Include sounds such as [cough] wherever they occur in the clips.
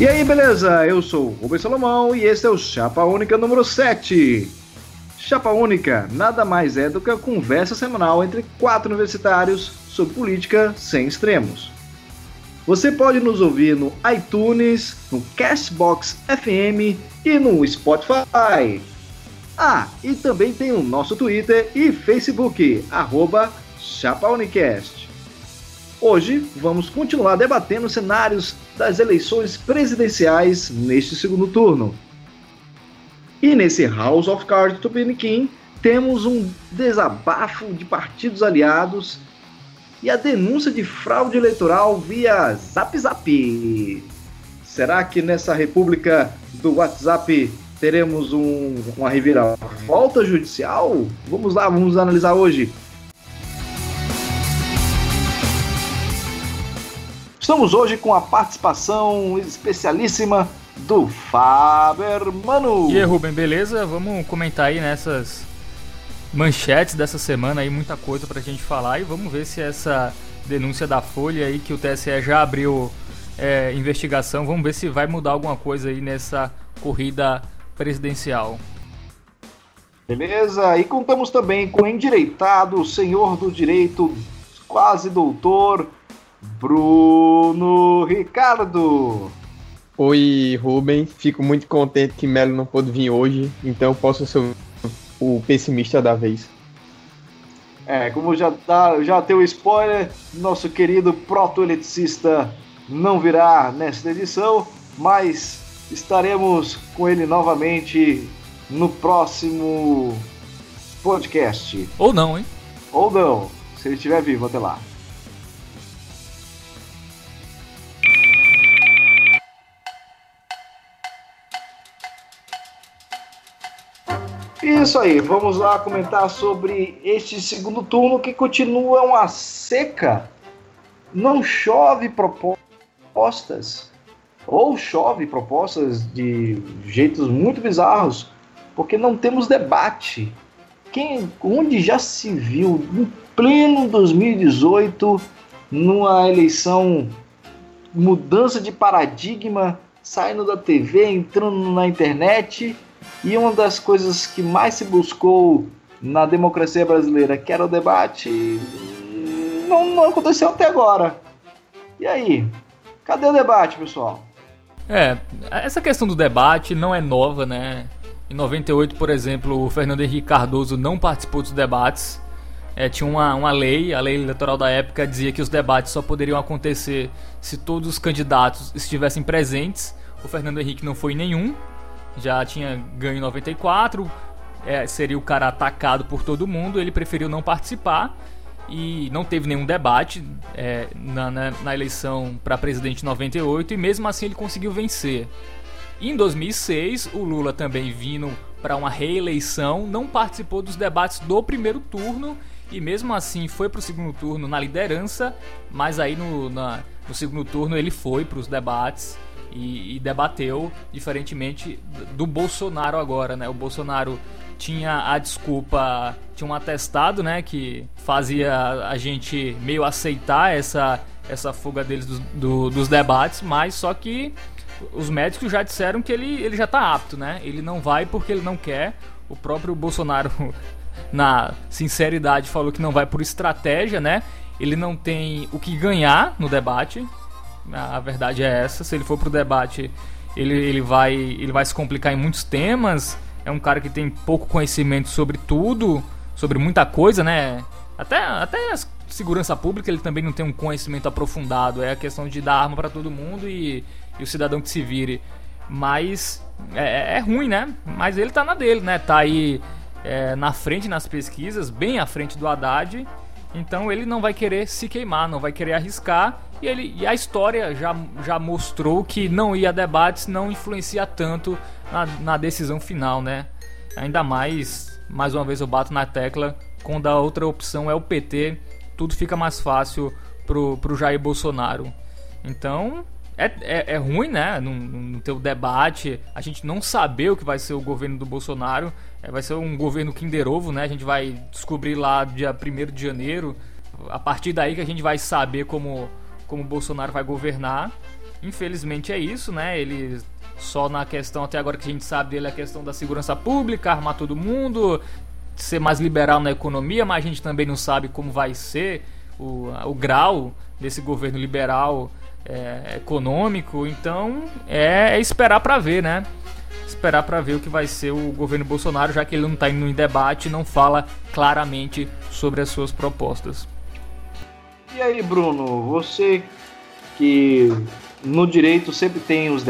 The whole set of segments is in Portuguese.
E aí, beleza? Eu sou o Rubens Salomão e esse é o Chapa Única número 7. Chapa Única nada mais é do que a conversa semanal entre quatro universitários sobre política sem extremos. Você pode nos ouvir no iTunes, no Castbox FM e no Spotify. Ah, e também tem o nosso Twitter e Facebook, arroba ChapaUnicast. Hoje vamos continuar debatendo os cenários das eleições presidenciais neste segundo turno. E nesse House of Cards Tupiniquim temos um desabafo de partidos aliados e a denúncia de fraude eleitoral via Zap Zap. Será que nessa república do WhatsApp teremos um, uma reviravolta judicial? Vamos lá, vamos analisar hoje. Estamos hoje com a participação especialíssima do Faber Mano. E aí, Rubem, beleza? Vamos comentar aí nessas manchetes dessa semana aí, muita coisa pra gente falar e vamos ver se essa denúncia da Folha aí que o TSE já abriu é, investigação, vamos ver se vai mudar alguma coisa aí nessa corrida presidencial. Beleza, e contamos também com o endireitado, senhor do direito, quase doutor, Bruno Ricardo. Oi, Rubem. Fico muito contente que Melo não pôde vir hoje, então posso ser o pessimista da vez. É, como já, tá, já tem o spoiler, nosso querido proto-eletricista não virá nesta edição, mas estaremos com ele novamente no próximo podcast. Ou não, hein? Ou não, se ele estiver vivo até lá. Isso aí, vamos lá comentar sobre este segundo turno que continua uma seca. Não chove propostas, ou chove propostas de jeitos muito bizarros, porque não temos debate. Quem, onde já se viu em pleno 2018, numa eleição, mudança de paradigma, saindo da TV, entrando na internet e uma das coisas que mais se buscou na democracia brasileira, que era o debate, não, não aconteceu até agora. E aí? Cadê o debate, pessoal? É, essa questão do debate não é nova, né? Em 98, por exemplo, o Fernando Henrique Cardoso não participou dos debates. É, tinha uma, uma lei, a lei eleitoral da época dizia que os debates só poderiam acontecer se todos os candidatos estivessem presentes. O Fernando Henrique não foi nenhum, já tinha ganho em 94, é, seria o cara atacado por todo mundo, ele preferiu não participar e não teve nenhum debate é, na, na, na, eleição para presidente em 98 e mesmo assim ele conseguiu vencer. em 2006, o Lula também vindo para uma reeleição, não participou dos debates do primeiro turno e mesmo assim foi para o segundo turno na liderança, mas aí no, na, no segundo turno ele foi para os debates e, e, debateu, diferentemente do Bolsonaro agora, né? O Bolsonaro tinha a desculpa, tinha um atestado, né, que fazia a gente meio aceitar essa, essa fuga deles do, do, dos debates, mas só que os médicos já disseram que ele, ele já está apto, né? Ele não vai porque ele não quer. O próprio Bolsonaro, [laughs] na sinceridade, falou que não vai por estratégia, né? Ele não tem o que ganhar no debate, a verdade é essa. Se ele for pro debate, ele, ele, vai, ele vai se complicar em muitos temas. É um cara que tem pouco conhecimento sobre tudo, sobre muita coisa, né? Até, até segurança pública ele também não tem um conhecimento aprofundado. É a questão de dar arma para todo mundo e, e, o cidadão que se vire. Mas é, é, é, ruim, né? Mas ele tá na dele, né? Tá aí é, na frente nas pesquisas, bem à frente do Haddad. Então ele não vai querer se queimar, não vai querer arriscar. E, ele, e a história já, já mostrou que não ir a debates não influencia tanto na, na decisão final, né? Ainda mais, mais uma vez eu bato na tecla, quando a outra opção é o PT, tudo fica mais fácil pro, pro Jair Bolsonaro. Então, é, é, é, ruim, né? No, no teu debate, a gente não saber o que vai ser o governo do Bolsonaro. É, vai ser um governo Kinder Ovo, né? A gente vai descobrir lá dia 1 de janeiro. A partir daí que a gente vai saber como, como Bolsonaro vai governar. infelizmente é isso, né? Ele só na questão até agora que a gente sabe dele é a questão da segurança pública, armar todo mundo, ser mais liberal na economia, mas a gente também não sabe como vai ser o, o grau desse governo liberal é, econômico. Então é, é esperar para ver, né? Esperar para ver o que vai ser o governo Bolsonaro, já que ele não está indo em debate e não fala claramente sobre as suas propostas. E aí, Bruno, você que no direito sempre tem os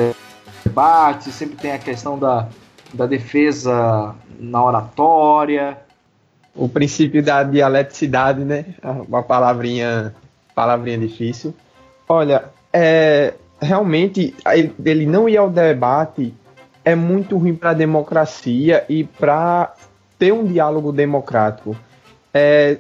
debates, sempre tem a questão da, da defesa na oratória. O princípio da dialeticidade, né? Uma palavrinha, palavrinha difícil. Olha, é, realmente ele não ir ao debate é muito ruim para a democracia e para ter um diálogo democrático. É,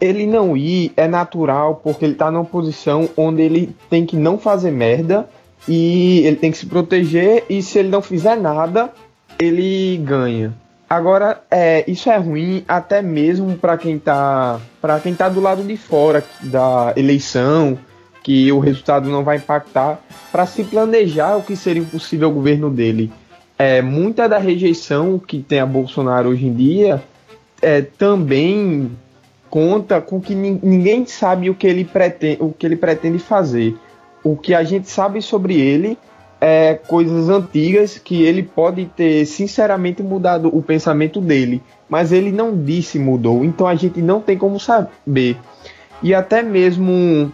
ele não ir é natural porque ele está numa posição onde ele tem que não fazer merda e ele tem que se proteger e se ele não fizer nada ele ganha. Agora, é, isso é ruim até mesmo para quem está para quem tá do lado de fora da eleição, que o resultado não vai impactar, para se planejar o que seria o possível governo dele. É, muita da rejeição que tem a Bolsonaro hoje em dia é, também conta com que ninguém sabe o que ele pretende, o que ele pretende fazer. O que a gente sabe sobre ele é coisas antigas que ele pode ter sinceramente mudado o pensamento dele, mas ele não disse mudou, então a gente não tem como saber. E até mesmo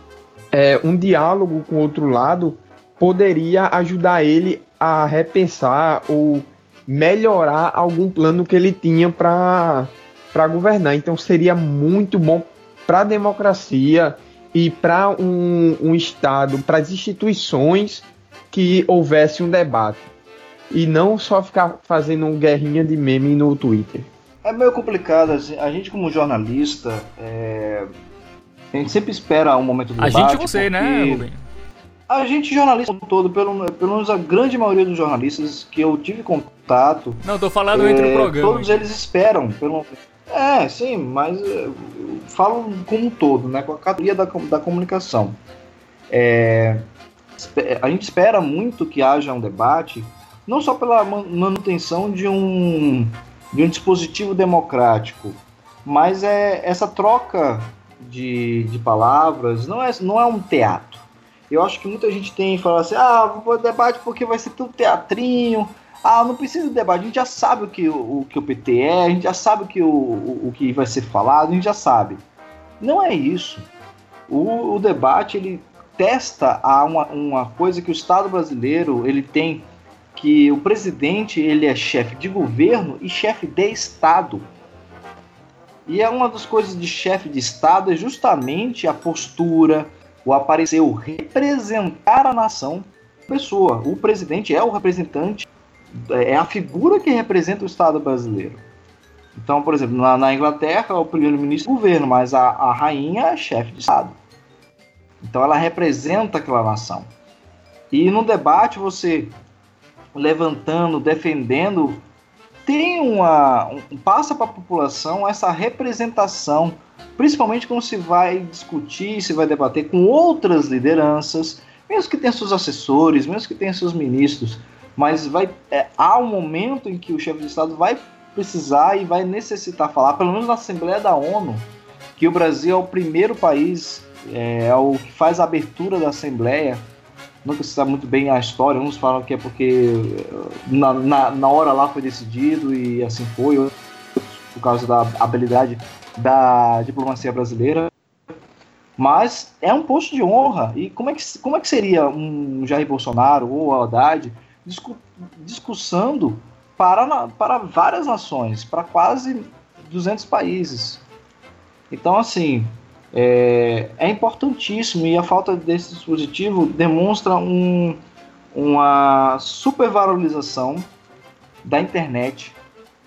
é, um diálogo com o outro lado poderia ajudar ele a repensar ou melhorar algum plano que ele tinha para governar. Então seria muito bom para a democracia e para um, um Estado, para as instituições, que houvesse um debate. E não só ficar fazendo um guerrinha de meme no Twitter. É meio complicado, assim, a gente como jornalista, é... a gente sempre espera um momento do a debate. A gente você, né, Rubem? A gente, jornalista todo, pelo, pelo menos a grande maioria dos jornalistas que eu tive contato. Não, tô falando é, entre o programa. Todos eles esperam pelo, é, sim, mas eh, falo como um todo, né, com a categoria da, da comunicação. É, a gente espera muito que haja um debate, não só pela manutenção de um, de um dispositivo democrático, mas é essa troca de, de palavras não é, não é um teatro. Eu acho que muita gente tem falado assim, ah, vou debate porque vai ser tudo teatrinho, ah, não precisa de debate, a gente já sabe o que o, o que o PT é, a gente já sabe o que, o, o, o, que vai ser falado, a gente já sabe. Não é isso. O, o debate, ele testa a uma, uma coisa que o Estado brasileiro, ele tem, que o presidente, ele é chefe de governo e chefe de Estado. E é uma das coisas de chefe de Estado é justamente a postura, o aparecer, o representar a nação pessoa. O presidente é o representante é a figura que representa o Estado brasileiro. Então, por exemplo, na, na Inglaterra, o primeiro-ministro é o governo, mas a, a rainha é chefe de Estado. Então, ela representa aquela nação. E no debate, você levantando, defendendo, tem uma. Um, passa para a população essa representação, principalmente quando se vai discutir, se vai debater com outras lideranças, mesmo que tenha seus assessores, mesmo que tenha seus ministros mas vai é, há um momento em que o chefe de Estado vai precisar e vai necessitar falar, pelo menos na Assembleia da ONU, que o Brasil é o primeiro país, é, é o que faz a abertura da Assembleia. Nunca se sabe muito bem a história, uns falam que é porque na, na, na hora lá foi decidido e assim foi, por causa da habilidade da diplomacia brasileira. Mas é um posto de honra. E como é que, como é que seria um Jair Bolsonaro ou Haddad discu discussando para, para várias nações, para quase 200 países. Então, assim, é, é importantíssimo e a falta desse dispositivo demonstra um, uma supervalorização da internet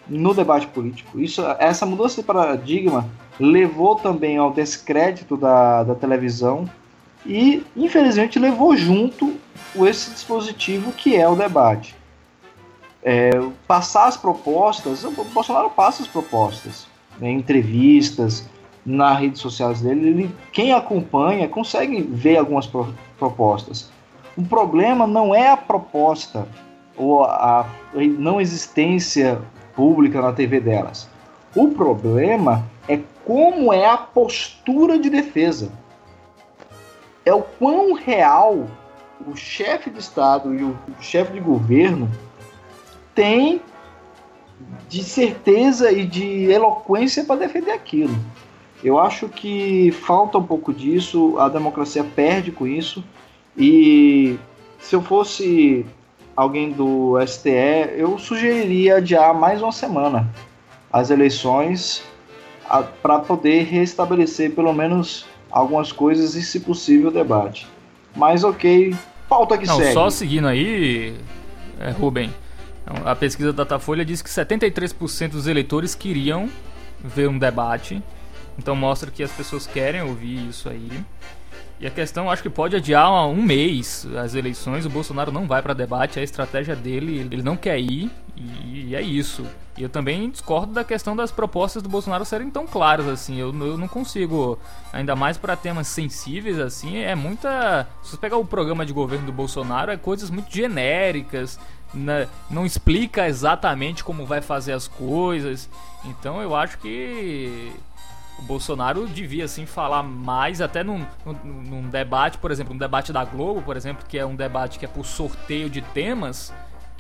no debate político. Isso, essa mudança de paradigma levou também ao descrédito da, da televisão e, infelizmente, levou junto esse dispositivo que é o debate. É, passar as propostas, o Bolsonaro passa as propostas, né, entrevistas, nas redes sociais dele, ele, quem acompanha consegue ver algumas pro, propostas. O problema não é a proposta ou a não existência pública na TV delas. O problema é como é a postura de defesa. É o quão real o chefe de Estado e o chefe de governo têm de certeza e de eloquência para defender aquilo. Eu acho que falta um pouco disso, a democracia perde com isso. E se eu fosse alguém do STE, eu sugeriria adiar mais uma semana as eleições para poder restabelecer pelo menos algumas coisas e, se possível, o debate. Mas ok, pauta que Não, segue. Só seguindo aí, é, Rubem, a pesquisa da Datafolha diz que 73% dos eleitores queriam ver um debate. Então mostra que as pessoas querem ouvir isso aí. E a questão, acho que pode adiar um mês as eleições. O Bolsonaro não vai para debate, é a estratégia dele, ele não quer ir e é isso. E eu também discordo da questão das propostas do Bolsonaro serem tão claras assim. Eu, eu não consigo, ainda mais para temas sensíveis assim, é muita. Se você pegar o programa de governo do Bolsonaro, é coisas muito genéricas, né? não explica exatamente como vai fazer as coisas. Então eu acho que o Bolsonaro devia assim falar mais até num, num, num, debate, por exemplo, um debate da Globo, por exemplo, que é um debate que é por sorteio de temas,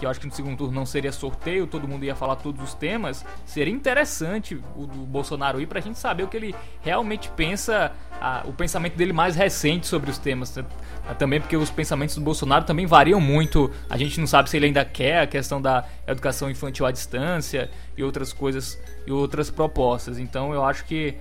eu acho que no segundo turno não seria sorteio, todo mundo ia falar todos os temas, seria interessante o do Bolsonaro ir pra gente saber o que ele realmente pensa, a, o pensamento dele mais recente sobre os temas. Também porque os pensamentos do Bolsonaro também variam muito. A gente não sabe se ele ainda quer a questão da educação infantil à distância e outras coisas e outras propostas. Então eu acho que,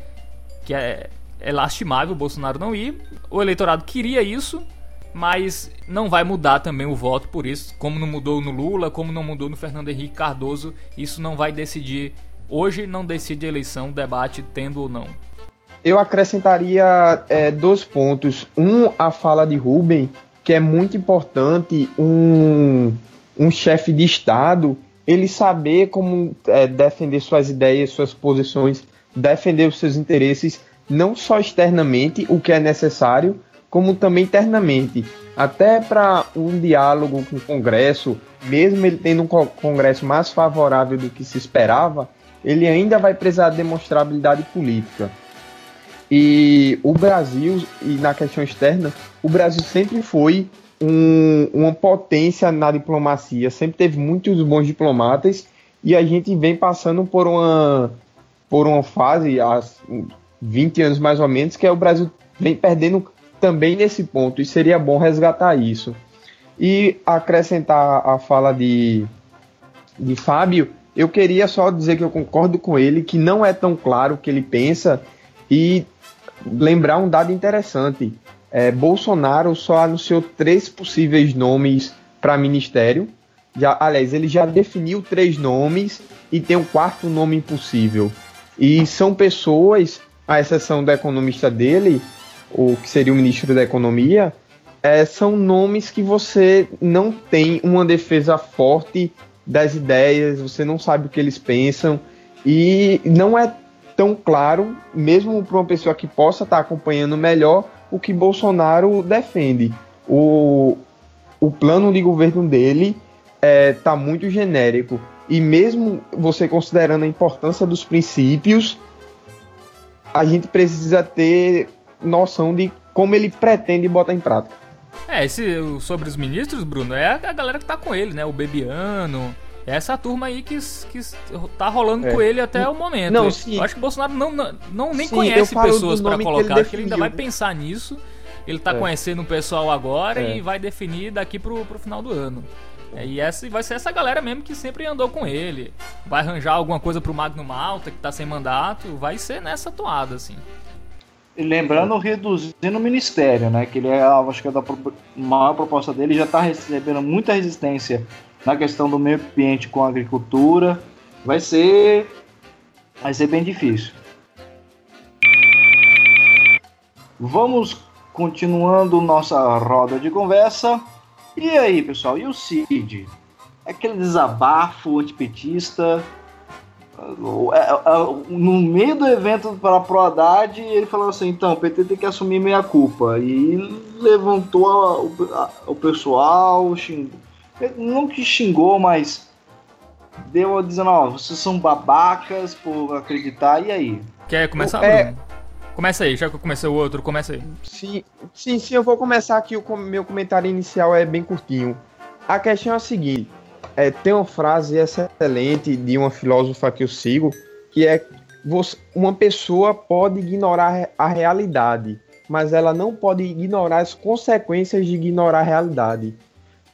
que é, é lastimável o Bolsonaro não ir. O eleitorado queria isso, mas não vai mudar também o voto por isso. Como não mudou no Lula, como não mudou no Fernando Henrique Cardoso, isso não vai decidir. Hoje não decide a eleição, debate tendo ou não. Eu acrescentaria é, dois pontos. Um, a fala de Rubem, que é muito importante um, um chefe de Estado ele saber como é, defender suas ideias, suas posições, defender os seus interesses, não só externamente, o que é necessário, como também internamente. Até para um diálogo com o Congresso, mesmo ele tendo um Congresso mais favorável do que se esperava, ele ainda vai precisar demonstrar habilidade política. E o Brasil, e na questão externa, o Brasil sempre foi um, uma potência na diplomacia, sempre teve muitos bons diplomatas e a gente vem passando por uma, por uma fase, há 20 anos mais ou menos, que é o Brasil vem perdendo também nesse ponto e seria bom resgatar isso. E acrescentar a fala de, de Fábio, eu queria só dizer que eu concordo com ele, que não é tão claro o que ele pensa e lembrar um dado interessante. É, Bolsonaro só anunciou três possíveis nomes para ministério. Já, aliás, ele já definiu três nomes e tem um quarto nome impossível. E são pessoas, à exceção do economista dele, o que seria o ministro da Economia, é, são nomes que você não tem uma defesa forte das ideias, você não sabe o que eles pensam e não é tão claro, mesmo para uma pessoa que possa estar tá acompanhando melhor, o que Bolsonaro defende. O, o plano de governo dele está é, tá muito genérico. E mesmo você considerando a importância dos princípios, a gente precisa ter noção de como ele pretende botar em prática. É, esse sobre os ministros, Bruno, é a galera que tá com ele, né? O Bebiano, essa turma aí que, que tá rolando é. com ele até o momento. Não, sim. Eu acho que o Bolsonaro não, não, não nem sim, conhece pessoas para colocar. Acho que ele ainda vai pensar nisso. Ele tá é. conhecendo o pessoal agora é. e vai definir daqui pro, pro final do ano. É, e essa vai ser essa galera mesmo que sempre andou com ele. Vai arranjar alguma coisa pro Magno Malta, que tá sem mandato. Vai ser nessa toada, assim. Lembrando, reduzindo o ministério, né? Que ele é, acho que é maior proposta dele, já tá recebendo muita resistência na questão do meio ambiente com a agricultura, vai ser vai ser bem difícil. Vamos continuando nossa roda de conversa. E aí, pessoal, e o Cid? Aquele desabafo antipetista no meio do evento para pro Haddad, ele falou assim: então, o PT tem que assumir meia culpa. E levantou a, a, o pessoal, xingou. Não que xingou, mas deu dizendo: ó, vocês são babacas por acreditar, e aí? Quer começar, é... Começa aí, já que eu comecei o outro, começa aí. Sim, sim, sim, eu vou começar aqui. O meu comentário inicial é bem curtinho. A questão é a seguinte: é, tem uma frase excelente de uma filósofa que eu sigo, que é você, uma pessoa pode ignorar a realidade, mas ela não pode ignorar as consequências de ignorar a realidade.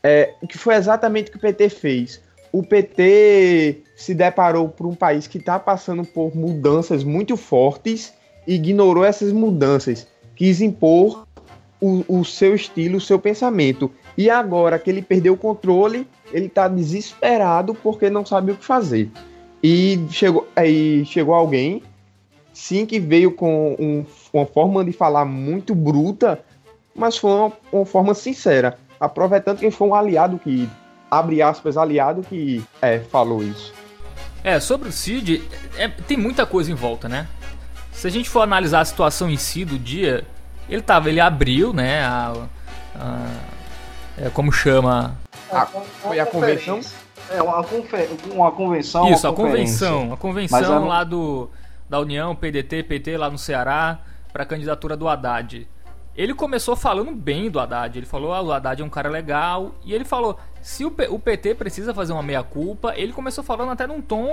É, que foi exatamente o que o PT fez. O PT se deparou por um país que está passando por mudanças muito fortes e ignorou essas mudanças, quis impor o, o seu estilo, o seu pensamento. E agora que ele perdeu o controle, ele está desesperado porque não sabe o que fazer. E chegou, aí chegou alguém, sim, que veio com um, uma forma de falar muito bruta, mas foi uma, uma, forma sincera, aproveitando que foi um aliado que, abre aspas, aliado que é, falou isso. É, sobre o Cid, é, tem muita coisa em volta, né? Se a gente for analisar a situação em si do dia, ele tava, ele abriu, né, a, a é, como chama, a, foi a convenção? É, uma, confer, uma convenção. Isso, uma a convenção. A convenção lá do, da União, PDT, PT, lá no Ceará, para a candidatura do Haddad. Ele começou falando bem do Haddad. Ele falou: ah, o Haddad é um cara legal. E ele falou: se o, P, o PT precisa fazer uma meia-culpa, ele começou falando até num tom,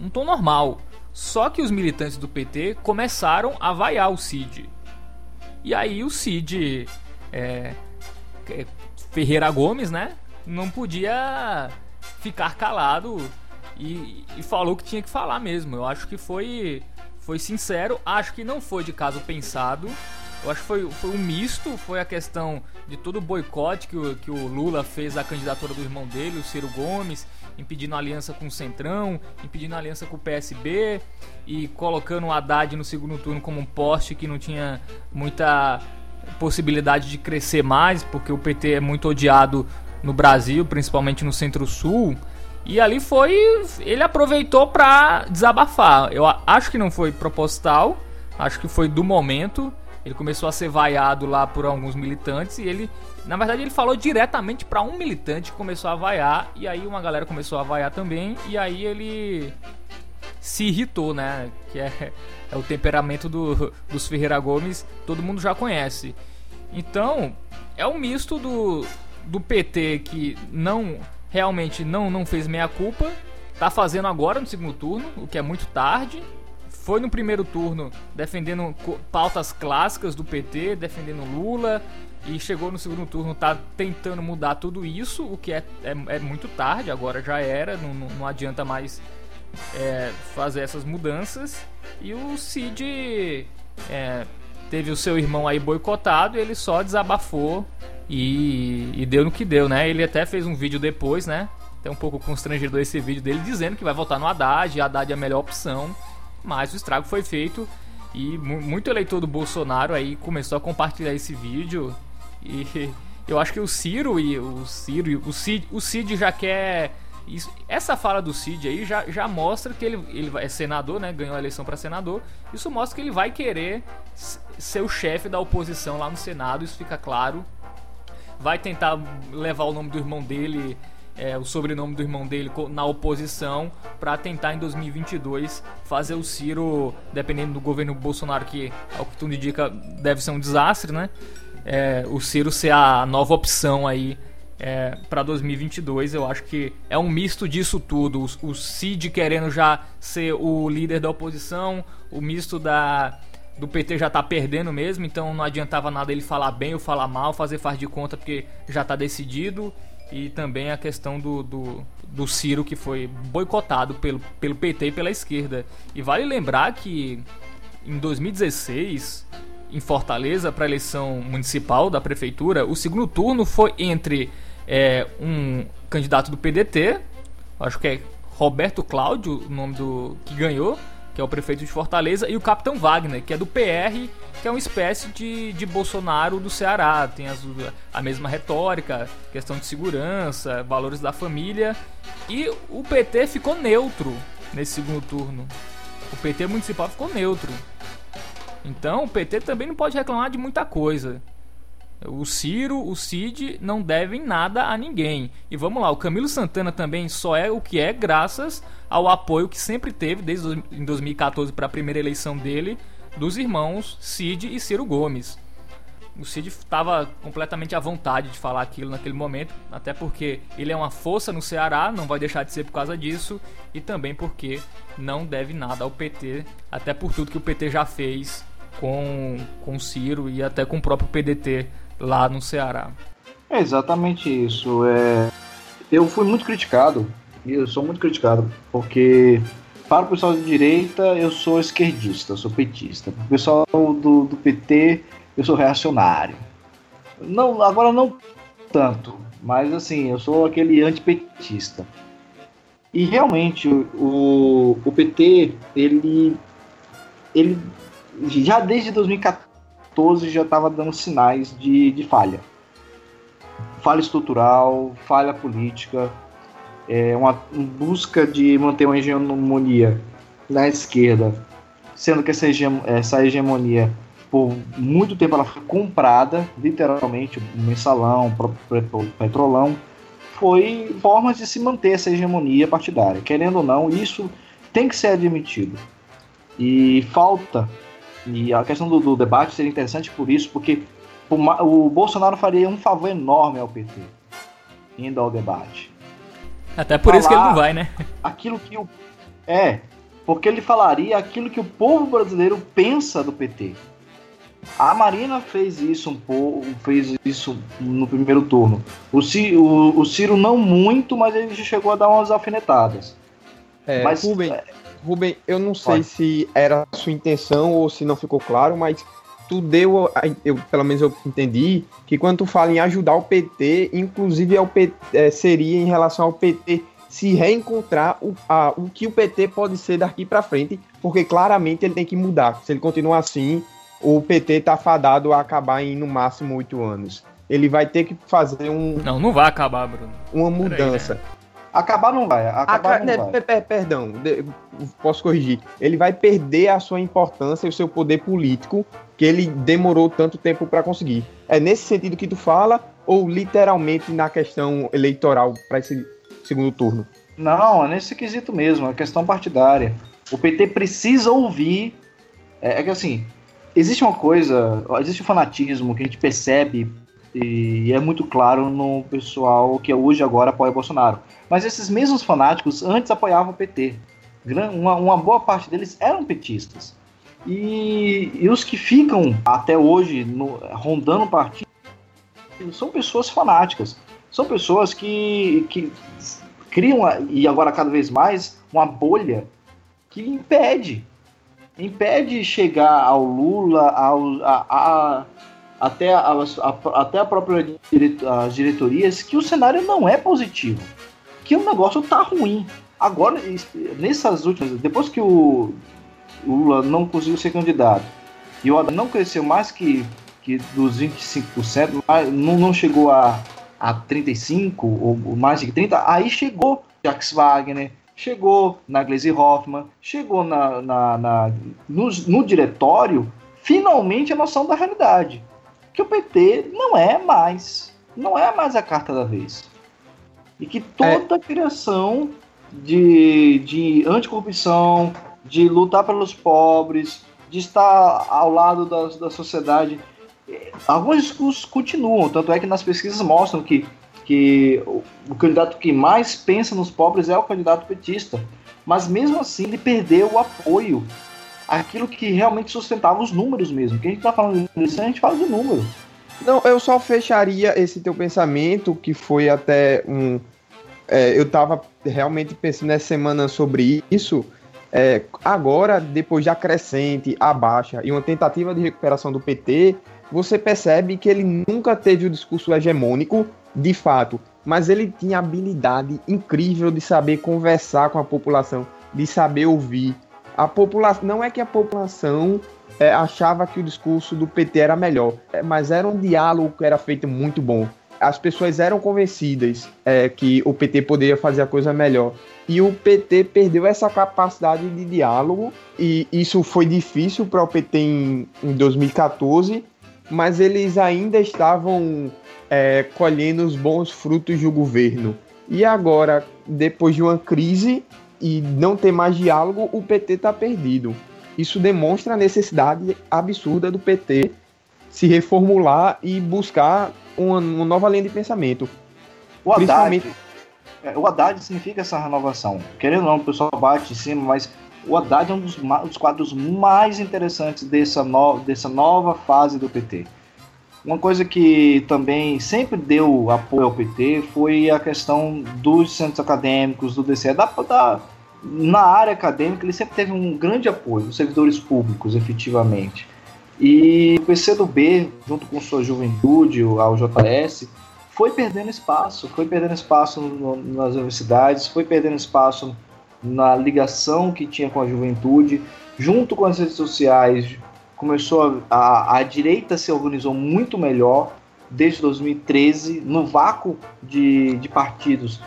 um tom normal. Só que os militantes do PT começaram a vaiar o Cid. E aí o Cid é, é, Ferreira Gomes, né? não podia ficar calado e, e, falou que tinha que falar mesmo. Eu acho que foi, foi sincero, acho que não foi de caso pensado. Eu acho que foi, foi um misto, foi a questão de todo o boicote que o, que o Lula fez à candidatura do irmão dele, o Ciro Gomes, impedindo aliança com o Centrão, impedindo aliança com o PSB e colocando o Haddad no segundo turno como um poste que não tinha muita possibilidade de crescer mais, porque o PT é muito odiado no Brasil, principalmente no Centro-Sul. E ali foi. Ele aproveitou para desabafar. Eu acho que não foi proposital, acho que foi do momento. Ele começou a ser vaiado lá por alguns militantes e ele. Na verdade, ele falou diretamente para um militante que começou a vaiar. E aí uma galera começou a vaiar também. E aí ele se irritou, né? Que é, é o temperamento do, dos Ferreira Gomes, todo mundo já conhece. Então, é um misto do, do PT que não realmente não, não fez meia culpa, tá fazendo agora no segundo turno, o que é muito tarde. Foi no primeiro turno defendendo pautas clássicas do PT, defendendo Lula, e chegou no segundo turno, tá tentando mudar tudo isso, o que é, é, é muito tarde, agora já era, não, não adianta mais é, fazer essas mudanças. E o Cid é, teve o seu irmão aí boicotado, ele só desabafou e, e, deu no que deu, né? Ele até fez um vídeo depois, né? Até um pouco constrangedor esse vídeo dele dizendo que vai votar no Haddad, e Haddad é a melhor opção. Mas o estrago foi feito e muito eleitor do Bolsonaro aí começou a compartilhar esse vídeo. E [laughs] eu acho que o Ciro e o Ciro, o Cid, o Cid já quer isso, essa fala do Cid aí já, já mostra que ele, ele é senador, né? Ganhou a eleição para senador. Isso mostra que ele vai querer ser o chefe da oposição lá no Senado, isso fica claro vai tentar levar o nome do irmão dele, é, o sobrenome do irmão dele na oposição, para tentar em 2022 fazer o Ciro, dependendo do governo Bolsonaro, que ao que tudo indica deve ser um desastre, né? É, o Ciro ser a nova opção aí é, para 2022. Eu acho que é um misto disso tudo. O, o Cid querendo já ser o líder da oposição, o misto da do PT já tá perdendo mesmo, então não adiantava nada ele falar bem ou falar mal, fazer faz de conta porque já tá decidido. E também a questão do, do, do Ciro que foi boicotado pelo, pelo PT e pela esquerda. E vale lembrar que em 2016, em Fortaleza, para a eleição municipal da prefeitura, o segundo turno foi entre é, um candidato do PDT, acho que é Roberto Cláudio, o nome do que ganhou, que é o prefeito de Fortaleza, e o Capitão Wagner, que é do PR, que é uma espécie de, de Bolsonaro do Ceará. Tem as, a mesma retórica, questão de segurança, valores da família. E o PT ficou neutro. nesse segundo turno. O PT municipal ficou neutro. Então o PT também não pode reclamar de muita coisa. O Ciro, o Cid não devem nada a ninguém. E vamos lá, o Camilo Santana também só é o que é graças ao apoio que sempre teve desde em 2014 para a primeira eleição dele dos irmãos Cid e Ciro Gomes. O Cid estava completamente à vontade de falar aquilo naquele momento, até porque ele é uma força no Ceará, não vai deixar de ser por causa disso, e também porque não deve nada ao PT, até por tudo que o PT já fez com, com o Ciro e até com o próprio PDT lá no Ceará. É exatamente isso. É... Eu fui muito criticado, e eu sou muito criticado, porque para o pessoal de direita eu sou esquerdista, eu sou petista. Para o pessoal do, do PT eu sou reacionário. Não, agora não tanto, mas assim, eu sou aquele antipetista. E realmente o, o PT, ele, ele já desde 2014 2014 já estava dando sinais de, de falha. Falha estrutural, falha política, é uma busca de manter uma hegemonia na esquerda, sendo que essa, essa hegemonia por muito tempo ela foi comprada, literalmente, o mensalão, o petrolão, foi formas de se manter essa hegemonia partidária. Querendo ou não, isso tem que ser admitido. E falta e a questão do, do debate seria interessante por isso, porque o, o, Bolsonaro faria um favor enorme ao PT indo ao debate. Até por Falar isso que ele não vai, né? Aquilo que o. É, porque ele falaria aquilo que o povo brasileiro pensa do PT. A Marina fez isso um pouco, fez isso no primeiro turno. O Ciro, o, o Ciro não muito, mas ele chegou a dar umas alfinetadas. É, mas, Rubem, é, Rubem, eu não sei Pode. se era a sua intenção ou se não ficou claro, mas tu deu, eu, pelo menos eu entendi, que quando tu fala em ajudar o PT, inclusive é o PT, é, seria em relação ao PT se reencontrar o, a, o que o PT pode ser daqui para frente, porque claramente ele tem que mudar. Se ele continuar assim, o PT tá fadado a acabar em no máximo oito anos. Ele vai ter que fazer um. Não, não vai acabar, Bruno. Uma mudança. Aí, né? Acabar não vai. Acabar Aca... não vai. Per perdão, posso corrigir. Ele vai perder a sua importância e o seu poder político que ele demorou tanto tempo para conseguir. É nesse sentido que tu fala ou literalmente na questão eleitoral para esse segundo turno? Não, é nesse quesito mesmo, é questão partidária. O PT precisa ouvir. É, é que assim, existe uma coisa, existe um fanatismo que a gente percebe e é muito claro no pessoal que hoje agora apoia Bolsonaro. Mas esses mesmos fanáticos antes apoiavam o PT. Uma, uma boa parte deles eram petistas. E, e os que ficam até hoje no, rondando o partido são pessoas fanáticas. São pessoas que, que criam, e agora cada vez mais, uma bolha que impede impede chegar ao Lula, ao, a, a, até, a, a, até a própria as diretorias que o cenário não é positivo, que o negócio tá ruim. Agora, nessas últimas, depois que o, Lula não conseguiu ser candidato e o Haddad não cresceu mais que, que dos 25%, não, não chegou a, a 35% ou mais de 30%, aí chegou Jax Wagner, chegou na Glaze Hoffman, chegou na, na, na no, no diretório, finalmente a noção da realidade que o PT não é mais, não é mais a carta da vez. E que toda é. criação de, de anticorrupção, de lutar pelos pobres, de estar ao lado da, da sociedade, alguns discursos continuam, tanto é que nas pesquisas mostram que, que o, o candidato que mais pensa nos pobres é o candidato petista. Mas mesmo assim ele perdeu o apoio aquilo que realmente sustentava os números mesmo. Que a gente tá falando disso, a gente fala de número. Não, eu só fecharia esse teu pensamento, que foi até um. É, eu estava realmente pensando nessa semana sobre isso. É, agora, depois da crescente, a baixa e uma tentativa de recuperação do PT, você percebe que ele nunca teve o discurso hegemônico, de fato, mas ele tinha habilidade incrível de saber conversar com a população, de saber ouvir, a população não é que a população é, achava que o discurso do PT era melhor, é, mas era um diálogo que era feito muito bom. as pessoas eram convencidas é, que o PT poderia fazer a coisa melhor. E o PT perdeu essa capacidade de diálogo, e isso foi difícil para o PT em, em 2014, mas eles ainda estavam é, colhendo os bons frutos do governo. E agora, depois de uma crise e não ter mais diálogo, o PT está perdido. Isso demonstra a necessidade absurda do PT se reformular e buscar uma, uma nova linha de pensamento. O Haddad, é, o Haddad significa essa renovação. Querendo ou não, o pessoal bate em cima, mas o Haddad é um dos, dos quadros mais interessantes dessa, no, dessa nova fase do PT. Uma coisa que também sempre deu apoio ao PT foi a questão dos centros acadêmicos, do DCE. Da, da, na área acadêmica, ele sempre teve um grande apoio dos servidores públicos, efetivamente. E o PCdoB, junto com sua juventude, ao JS, foi perdendo espaço, foi perdendo espaço no, nas universidades, foi perdendo espaço na ligação que tinha com a juventude, junto com as redes sociais, começou a, a, a direita se organizou muito melhor desde 2013, no vácuo de, de partidos.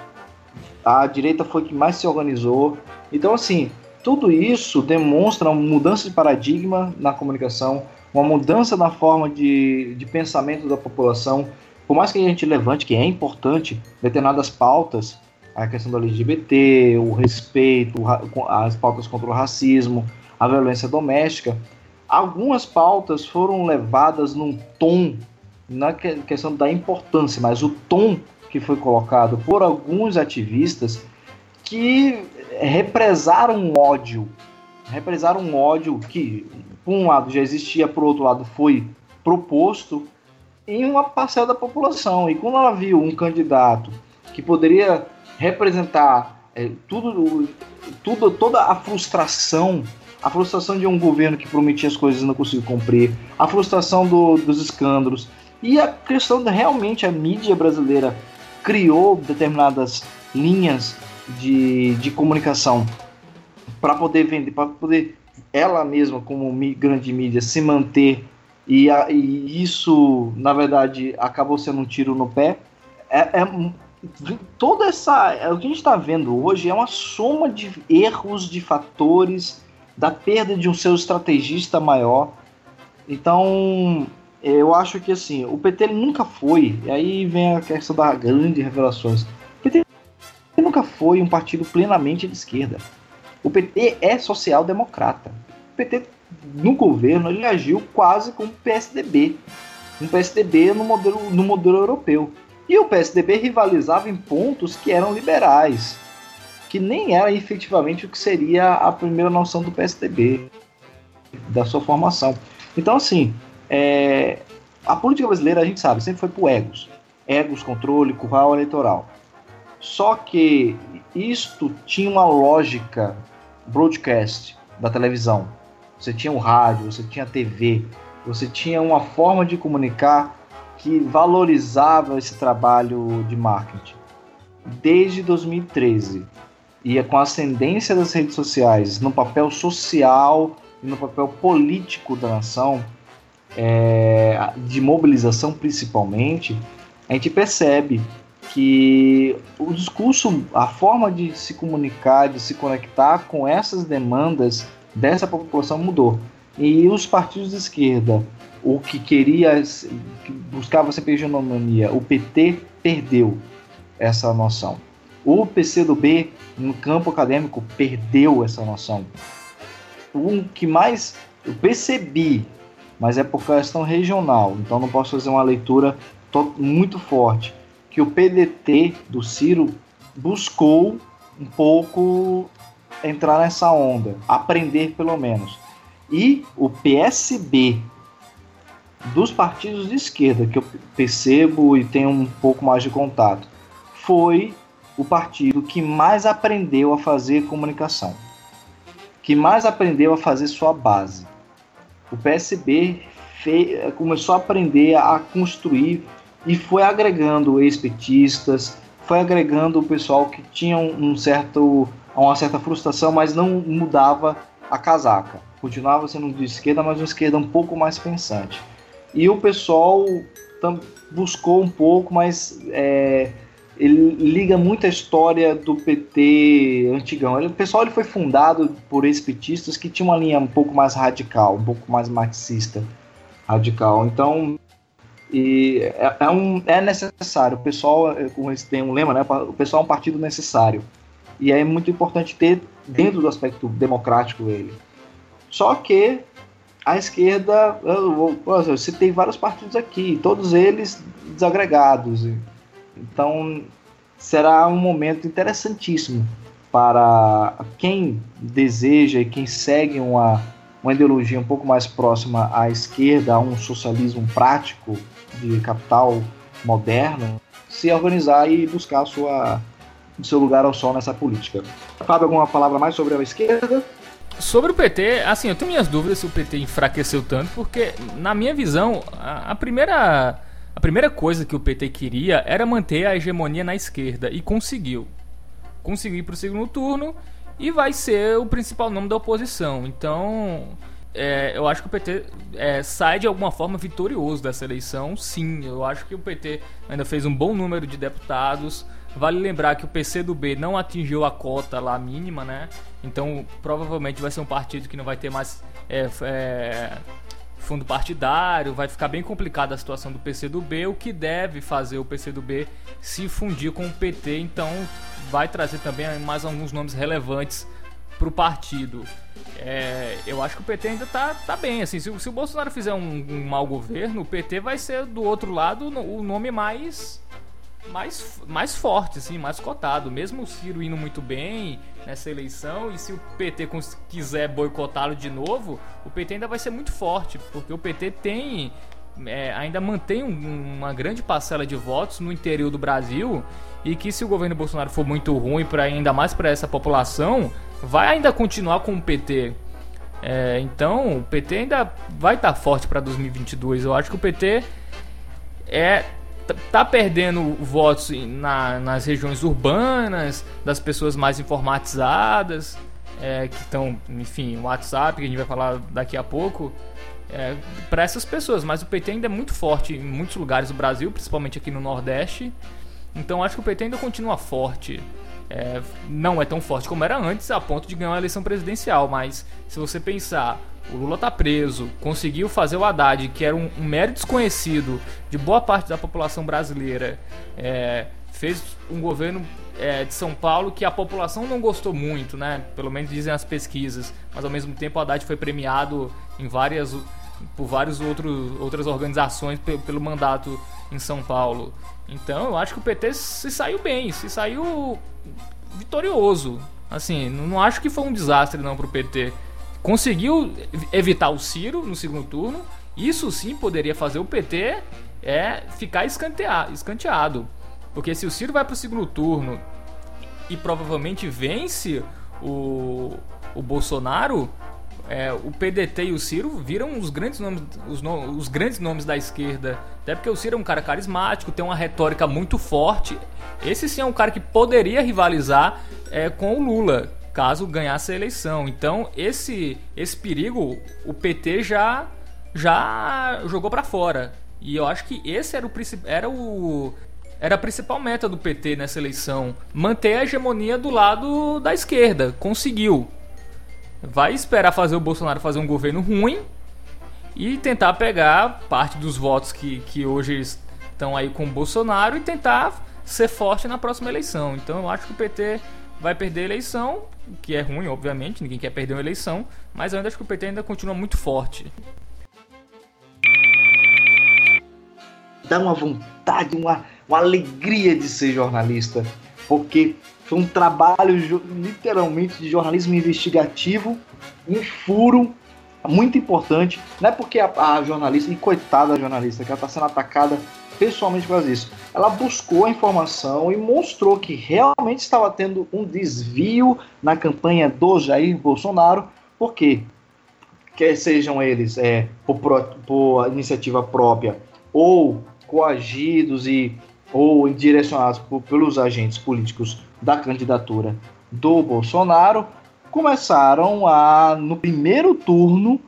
A direita foi que mais se organizou. Então, assim, tudo isso demonstra uma mudança de paradigma na comunicação, uma mudança na forma de, de pensamento da população. Por mais que a gente levante, que é importante, determinadas pautas, a questão do LGBT, o respeito, as pautas contra o racismo, a violência doméstica, algumas pautas foram levadas num tom, na questão da importância, mas o tom que foi colocado por alguns ativistas que represaram um ódio, represaram um ódio que por um lado já existia, por outro lado foi proposto em uma parcela da população. E quando ela viu um candidato que poderia representar é, tudo, tudo, toda a frustração, a frustração de um governo que prometia as coisas e não conseguiu cumprir, a frustração do, dos escândalos e a questão de realmente a mídia brasileira criou determinadas linhas de, de comunicação para poder vender, para poder ela mesma, como grande mídia, se manter e, a, e, isso, na verdade, acabou sendo um tiro no pé. É, é toda essa. O que a gente está vendo hoje é uma soma de erros, de fatores, da perda de um seu estrategista maior. Então, eu acho que assim, o PT nunca foi, e aí vem a questão das grandes revelações. O PT nunca foi um partido plenamente de esquerda. O PT é social-democrata. O PT, no governo, ele agiu quase como PSDB. Um PSDB no modelo, no modelo europeu. E o PSDB rivalizava em pontos que eram liberais, que nem era efetivamente o que seria a primeira noção do PSDB, da sua formação. Então, assim, é, a política brasileira, a gente sabe, sempre foi por egos. Egos, controle, curral eleitoral. Só que isto tinha uma lógica broadcast da televisão. Você tinha o rádio, você tinha a TV, você tinha uma forma de comunicar que valorizava esse trabalho de marketing. Desde 2013, e com a ascendência das redes sociais no papel social e no papel político da nação, é, de mobilização principalmente, a gente percebe que o discurso, a forma de se comunicar, de se conectar com essas demandas dessa população mudou. E os partidos de esquerda, o que queria, que buscava sempre hegemonia, o PT perdeu essa noção. O PCdoB, no campo acadêmico, perdeu essa noção. O que mais eu percebi, mas é por questão regional, então não posso fazer uma leitura muito forte que o PDT do Ciro buscou um pouco entrar nessa onda, aprender pelo menos. E o PSB dos partidos de esquerda, que eu percebo e tenho um pouco mais de contato, foi o partido que mais aprendeu a fazer comunicação, que mais aprendeu a fazer sua base. O PSB fez, começou a aprender a construir e foi agregando ex-petistas, foi agregando o pessoal que tinha um certo, uma certa frustração, mas não mudava a casaca. Continuava sendo de esquerda, mas uma esquerda um pouco mais pensante. E o pessoal buscou um pouco, mas é, ele liga muito a história do PT antigão. O pessoal ele foi fundado por ex-petistas que tinham uma linha um pouco mais radical, um pouco mais marxista radical. Então, e é, é, um, é necessário. O pessoal, como eles têm um lema, né? O pessoal é um partido necessário. E é muito importante ter dentro do aspecto democrático ele. Só que a esquerda, eu, eu, eu citei vários partidos aqui, todos eles desagregados. Então, será um momento interessantíssimo para quem deseja e quem segue uma, uma ideologia um pouco mais próxima à esquerda, a um socialismo prático de capital moderno, se organizar e buscar sua, seu lugar ao sol nessa política. Fábio, alguma palavra mais sobre a esquerda? Sobre o PT, assim, eu tenho minhas dúvidas se o PT enfraqueceu tanto, porque, na minha visão, a, a primeira a primeira coisa que o PT queria era manter a hegemonia na esquerda e conseguiu. Conseguiu ir para o segundo turno e vai ser o principal nome da oposição. Então, é, eu acho que o PT é, sai de alguma forma vitorioso dessa eleição, sim. Eu acho que o PT ainda fez um bom número de deputados. Vale lembrar que o PCdoB não atingiu a cota lá mínima, né? Então, provavelmente vai ser um partido que não vai ter mais é, é fundo partidário, vai ficar bem complicada a situação do PCdoB, o que deve fazer o PCdoB se fundir com o PT, então vai trazer também mais alguns nomes relevantes para o partido. É, eu acho que o PT ainda tá, tá bem, assim, se, se o Bolsonaro fizer um, um mau governo, o PT vai ser do outro lado o nome mais mais, mais forte, assim, mais cotado. Mesmo o Ciro indo muito bem nessa eleição, e se o PT quiser boicotá-lo de novo, o PT ainda vai ser muito forte, porque o PT tem. É, ainda mantém um, uma grande parcela de votos no interior do Brasil e que se o governo Bolsonaro for muito ruim para ainda mais para essa população, vai ainda continuar com o PT. É, então, o PT ainda vai estar tá forte para 2022. Eu acho que o PT é tá perdendo votos na, nas regiões urbanas, das pessoas mais informatizadas, é, que estão, enfim, o WhatsApp, que a gente vai falar daqui a pouco, é, para essas pessoas. Mas o PT ainda é muito forte em muitos lugares do Brasil, principalmente aqui no Nordeste. Então acho que o PT ainda continua forte. É, não é tão forte como era antes, a ponto de ganhar uma eleição presidencial. Mas se você pensar o Lula tá preso, conseguiu fazer o Haddad, que era um, um mero desconhecido de boa parte da população brasileira, é, fez um governo é, de São Paulo que a população não gostou muito, né? Pelo menos dizem as pesquisas. Mas ao mesmo tempo o Haddad foi premiado em várias por várias outras organizações pelo mandato em São Paulo. Então eu acho que o PT se saiu bem, se saiu vitorioso. Assim, não acho que foi um desastre não pro PT conseguiu evitar o Ciro no segundo turno. Isso sim poderia fazer o PT é ficar escanteado. Porque se o Ciro vai para o segundo turno e provavelmente vence o, o Bolsonaro, é, o PDT e o Ciro viram os grandes nomes, os, no, os grandes nomes da esquerda. Até porque o Ciro é um cara carismático, tem uma retórica muito forte. Esse sim é um cara que poderia rivalizar é, com o Lula caso ganhasse a eleição. Então, esse esse perigo o PT já já jogou para fora. E eu acho que esse era o era o era a principal meta do PT nessa eleição, manter a hegemonia do lado da esquerda. Conseguiu. Vai esperar fazer o Bolsonaro fazer um governo ruim e tentar pegar parte dos votos que, que hoje estão aí com o Bolsonaro e tentar ser forte na próxima eleição. Então eu acho que o PT vai perder a eleição, que é ruim, obviamente, ninguém quer perder uma eleição, mas eu ainda acho que o PT ainda continua muito forte. Dá uma vontade, uma, uma alegria de ser jornalista, porque foi um trabalho literalmente de jornalismo investigativo, um furo muito importante. Não é porque a, a jornalista, e coitada da jornalista, que ela está sendo atacada pessoalmente por isso. Ela buscou a informação e mostrou que realmente estava tendo um desvio na campanha do Jair Bolsonaro, porque quer sejam eles é, por, por iniciativa própria ou coagidos e ou direcionados por, pelos agentes políticos da candidatura do Bolsonaro, começaram a, no primeiro turno,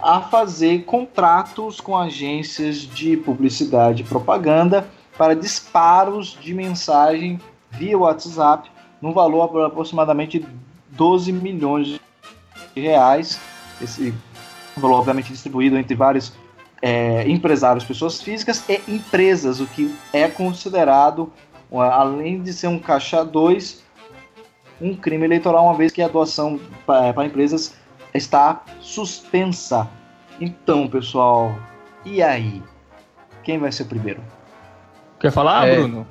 a fazer contratos com agências de publicidade e propaganda para disparos de mensagem via WhatsApp no valor de aproximadamente 12 milhões de reais. Esse valor, obviamente, distribuído entre vários é, empresários, pessoas físicas e empresas, o que é considerado, além de ser um caixa 2, um crime eleitoral, uma vez que a doação para empresas está suspensa. Então, pessoal, e aí? Quem vai ser o primeiro? Quer falar, é, Bruno?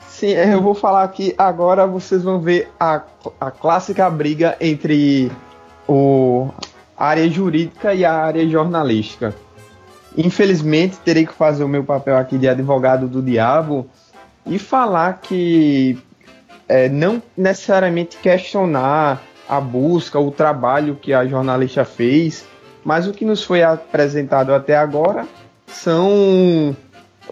Sim, eu vou falar aqui. Agora vocês vão ver a, a clássica briga entre o, a área jurídica e a área jornalística. Infelizmente, terei que fazer o meu papel aqui de advogado do diabo e falar que é, não necessariamente questionar a busca, o trabalho que a jornalista fez, mas o que nos foi apresentado até agora são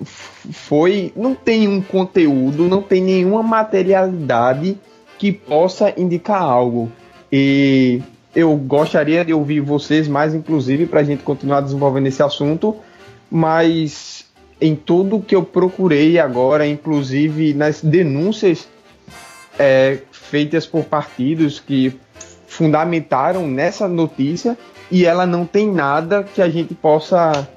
foi não tem um conteúdo, não tem nenhuma materialidade que possa indicar algo. E eu gostaria de ouvir vocês mais, inclusive, para a gente continuar desenvolvendo esse assunto, mas em tudo que eu procurei agora, inclusive nas denúncias é, feitas por partidos que fundamentaram nessa notícia, e ela não tem nada que a gente possa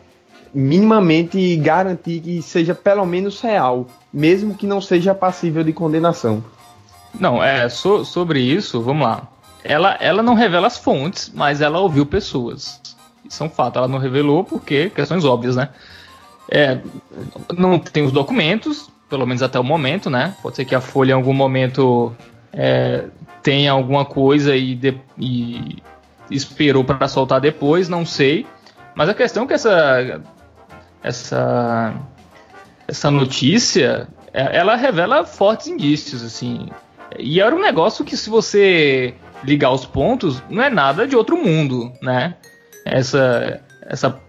minimamente garantir que seja pelo menos real, mesmo que não seja passível de condenação. Não, é so, sobre isso, vamos lá. Ela, ela não revela as fontes, mas ela ouviu pessoas. Isso é um fato. Ela não revelou porque questões óbvias, né? É, não tem os documentos, pelo menos até o momento, né? Pode ser que a Folha em algum momento é, tenha alguma coisa e, de, e esperou para soltar depois, não sei. Mas a questão é que essa essa essa notícia, é, ela revela fortes indícios, assim. E era um negócio que se você ligar os pontos, não é nada de outro mundo, né? Essa essa,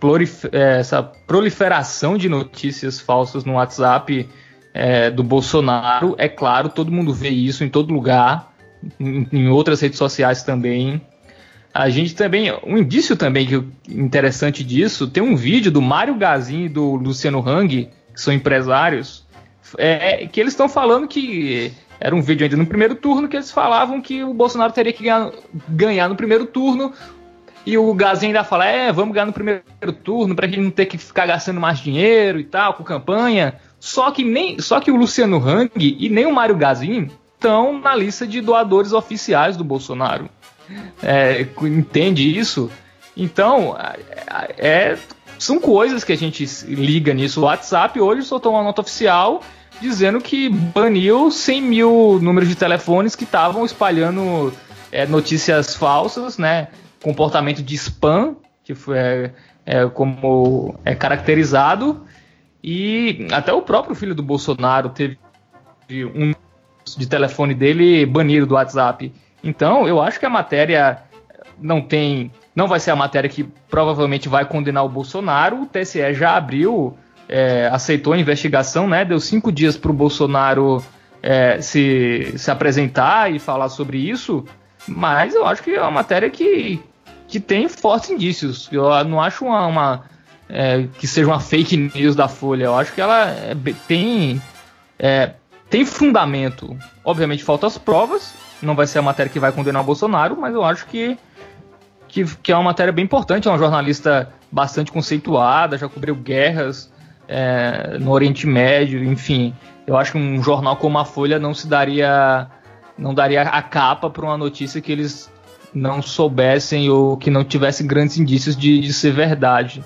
é, essa proliferação de notícias falsas no WhatsApp é, do Bolsonaro, é claro, todo mundo vê isso em todo lugar, em, outras redes sociais também. A gente também, um indício também que interessante disso, tem um vídeo do Mário Gazin e do Luciano Hang, que são empresários, é, que eles estão falando que era um vídeo ainda no primeiro turno que eles falavam que o Bolsonaro teria que ganhar, ganhar no primeiro turno. E o Gazin ainda fala: é, vamos ganhar no primeiro turno para gente não ter que ficar gastando mais dinheiro e tal, com campanha. Só que nem, só que o Luciano Hang e nem o Mário Gazin estão na lista de doadores oficiais do Bolsonaro é, entende isso. Então, é, são coisas que a gente liga nisso. O WhatsApp hoje soltou uma nota oficial dizendo que baniu 100 mil números de telefones que estavam espalhando é, notícias falsas, né? Comportamento de spam, que foi é, é, como é caracterizado. E até o próprio filho do Bolsonaro teve um de telefone dele banido do WhatsApp. Então, eu acho que a matéria não tem. Não vai ser a matéria que provavelmente vai condenar o Bolsonaro. O TSE já abriu, é, aceitou a investigação, né? Deu cinco dias para o Bolsonaro é, se, se apresentar e falar sobre isso. Mas eu acho que é uma matéria que, que tem fortes indícios. Eu não acho uma, uma é, que seja uma fake news da Folha. Eu acho que ela é, tem, é, tem fundamento. Obviamente faltam as provas, não vai ser a matéria que vai condenar o Bolsonaro, mas eu acho que, que, que é uma matéria bem importante. É uma jornalista bastante conceituada, já cobriu guerras é, no Oriente Médio, enfim. Eu acho que um jornal como a Folha não se daria não daria a capa para uma notícia que eles não soubessem ou que não tivessem grandes indícios de, de ser verdade.